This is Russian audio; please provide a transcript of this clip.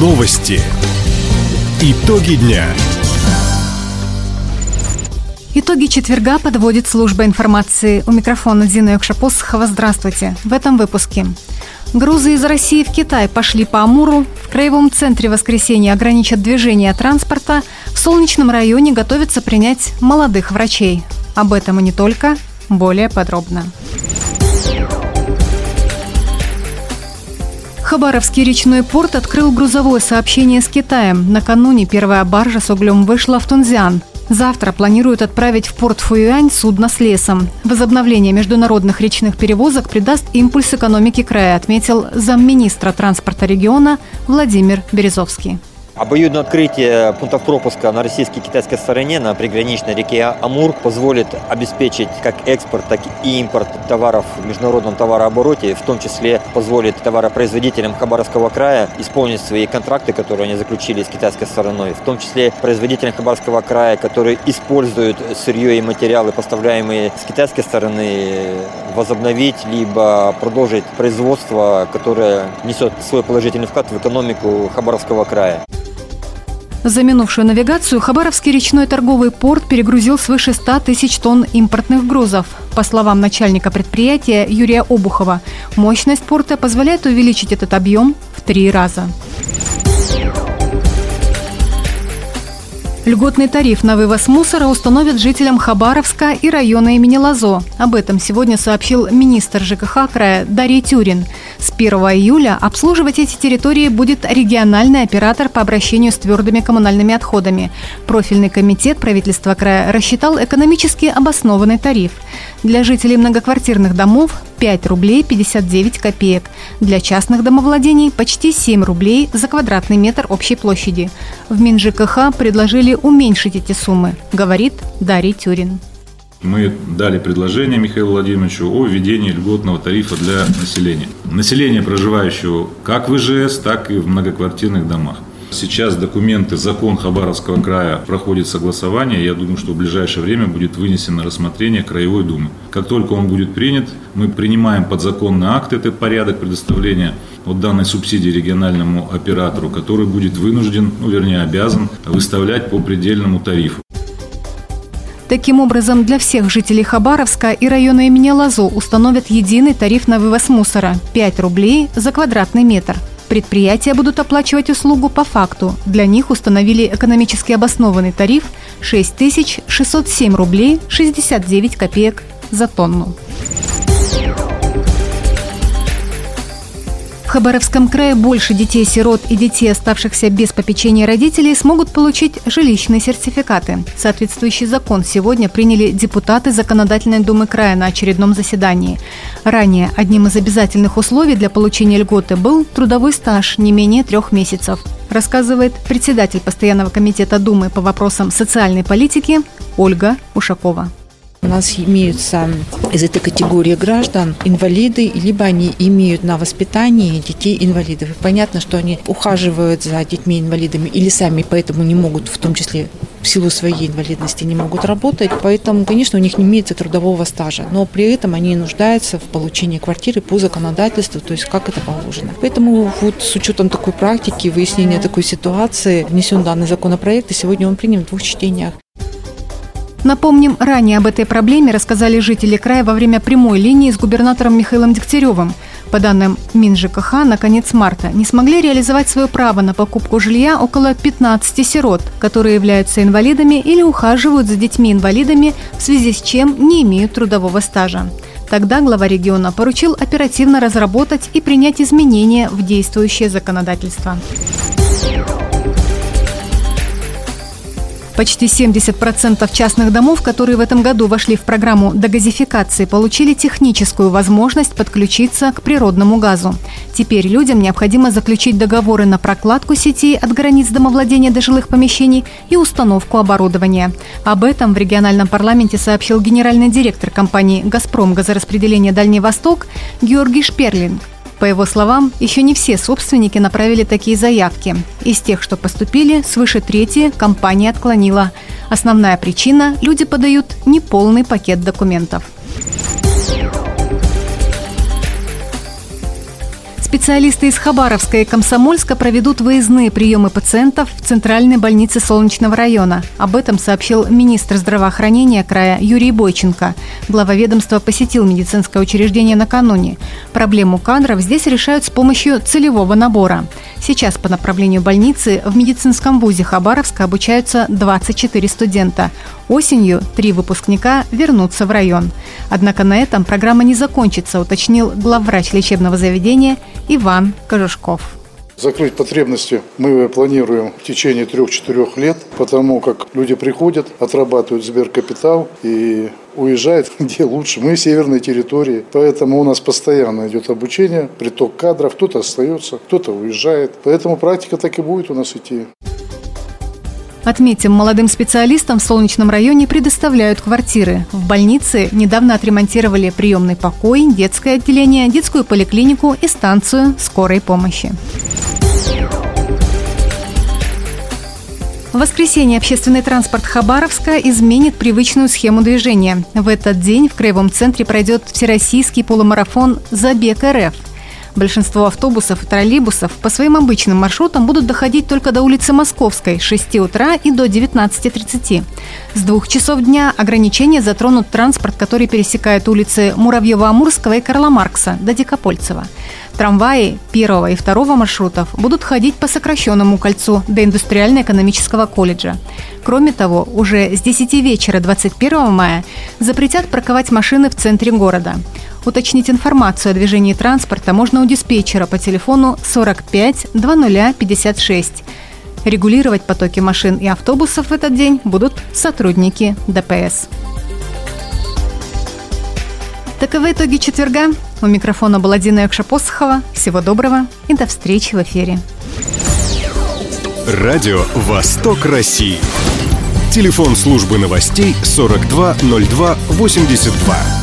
Новости. Итоги дня. Итоги четверга подводит служба информации. У микрофона Дина Юкшапосхова. Здравствуйте. В этом выпуске. Грузы из России в Китай пошли по Амуру. В краевом центре воскресенья ограничат движение транспорта. В Солнечном районе готовятся принять молодых врачей. Об этом и не только. Более подробно. Хабаровский речной порт открыл грузовое сообщение с Китаем. Накануне первая баржа с углем вышла в Тунзиан. Завтра планируют отправить в порт Фуюань судно с лесом. Возобновление международных речных перевозок придаст импульс экономике края, отметил замминистра транспорта региона Владимир Березовский. Обоюдное открытие пунктов пропуска на российской и китайской стороне на приграничной реке Амур позволит обеспечить как экспорт, так и импорт товаров в международном товарообороте, в том числе позволит товаропроизводителям Хабаровского края исполнить свои контракты, которые они заключили с китайской стороной, в том числе производителям Хабаровского края, которые используют сырье и материалы, поставляемые с китайской стороны, возобновить либо продолжить производство, которое несет свой положительный вклад в экономику Хабаровского края. За минувшую навигацию Хабаровский речной торговый порт перегрузил свыше 100 тысяч тонн импортных грузов. По словам начальника предприятия Юрия Обухова, мощность порта позволяет увеличить этот объем в три раза. Льготный тариф на вывоз мусора установят жителям Хабаровска и района имени Лазо. Об этом сегодня сообщил министр ЖКХ края Дарья Тюрин. С 1 июля обслуживать эти территории будет региональный оператор по обращению с твердыми коммунальными отходами. Профильный комитет правительства края рассчитал экономически обоснованный тариф. Для жителей многоквартирных домов 5 рублей 59 копеек. Для частных домовладений почти 7 рублей за квадратный метр общей площади. В МинЖКХ предложили уменьшить эти суммы, говорит Дарья Тюрин. Мы дали предложение Михаилу Владимировичу о введении льготного тарифа для населения. Население, проживающего как в ИЖС, так и в многоквартирных домах. Сейчас документы, закон Хабаровского края проходит согласование. Я думаю, что в ближайшее время будет вынесен на рассмотрение Краевой Думы. Как только он будет принят, мы принимаем подзаконный акт, этот порядок предоставления вот данной субсидии региональному оператору, который будет вынужден, ну вернее обязан, выставлять по предельному тарифу. Таким образом, для всех жителей Хабаровска и района имени Лазо установят единый тариф на вывоз мусора – 5 рублей за квадратный метр – Предприятия будут оплачивать услугу по факту. Для них установили экономически обоснованный тариф 6607 рублей 69 копеек за тонну. Хабаровском крае больше детей-сирот и детей, оставшихся без попечения родителей, смогут получить жилищные сертификаты. Соответствующий закон сегодня приняли депутаты Законодательной думы края на очередном заседании. Ранее одним из обязательных условий для получения льготы был трудовой стаж не менее трех месяцев рассказывает председатель Постоянного комитета Думы по вопросам социальной политики Ольга Ушакова. У нас имеются из этой категории граждан инвалиды, либо они имеют на воспитании детей инвалидов. И понятно, что они ухаживают за детьми-инвалидами или сами поэтому не могут, в том числе в силу своей инвалидности, не могут работать. Поэтому, конечно, у них не имеется трудового стажа. Но при этом они нуждаются в получении квартиры по законодательству, то есть как это положено. Поэтому вот с учетом такой практики, выяснения такой ситуации, внесен данный законопроект, и сегодня он принят в двух чтениях. Напомним, ранее об этой проблеме рассказали жители края во время прямой линии с губернатором Михаилом Дегтяревым. По данным МинЖКХ, на конец марта не смогли реализовать свое право на покупку жилья около 15 сирот, которые являются инвалидами или ухаживают за детьми-инвалидами, в связи с чем не имеют трудового стажа. Тогда глава региона поручил оперативно разработать и принять изменения в действующее законодательство. Почти 70% частных домов, которые в этом году вошли в программу догазификации, получили техническую возможность подключиться к природному газу. Теперь людям необходимо заключить договоры на прокладку сети от границ домовладения до жилых помещений и установку оборудования. Об этом в региональном парламенте сообщил генеральный директор компании «Газпром» газораспределения «Дальний Восток» Георгий Шперлинг. По его словам, еще не все собственники направили такие заявки. Из тех, что поступили, свыше трети компания отклонила. Основная причина – люди подают неполный пакет документов. Специалисты из Хабаровска и Комсомольска проведут выездные приемы пациентов в Центральной больнице Солнечного района. Об этом сообщил министр здравоохранения края Юрий Бойченко. Глава ведомства посетил медицинское учреждение накануне. Проблему кадров здесь решают с помощью целевого набора. Сейчас по направлению больницы в медицинском вузе Хабаровска обучаются 24 студента. Осенью три выпускника вернутся в район. Однако на этом программа не закончится, уточнил главврач лечебного заведения Иван Кожушков. Закрыть потребности мы планируем в течение трех-четырех лет, потому как люди приходят, отрабатывают сберкапитал и уезжают где лучше. Мы в северной территории, поэтому у нас постоянно идет обучение, приток кадров, кто-то остается, кто-то уезжает. Поэтому практика так и будет у нас идти. Отметим, молодым специалистам в Солнечном районе предоставляют квартиры. В больнице недавно отремонтировали приемный покой, детское отделение, детскую поликлинику и станцию скорой помощи. В воскресенье общественный транспорт Хабаровска изменит привычную схему движения. В этот день в Краевом центре пройдет всероссийский полумарафон «Забег РФ». Большинство автобусов и троллейбусов по своим обычным маршрутам будут доходить только до улицы Московской с 6 утра и до 19.30. С двух часов дня ограничения затронут транспорт, который пересекает улицы Муравьева-Амурского и Карла Маркса до Дикопольцева. Трамваи первого и второго маршрутов будут ходить по сокращенному кольцу до Индустриально-экономического колледжа. Кроме того, уже с 10 вечера 21 мая запретят парковать машины в центре города. Уточнить информацию о движении транспорта можно у диспетчера по телефону 45 2056. Регулировать потоки машин и автобусов в этот день будут сотрудники ДПС. Таковы итоги четверга. У микрофона была Дина Якшапосхова. Всего доброго и до встречи в эфире. Радио «Восток России». Телефон службы новостей 420282.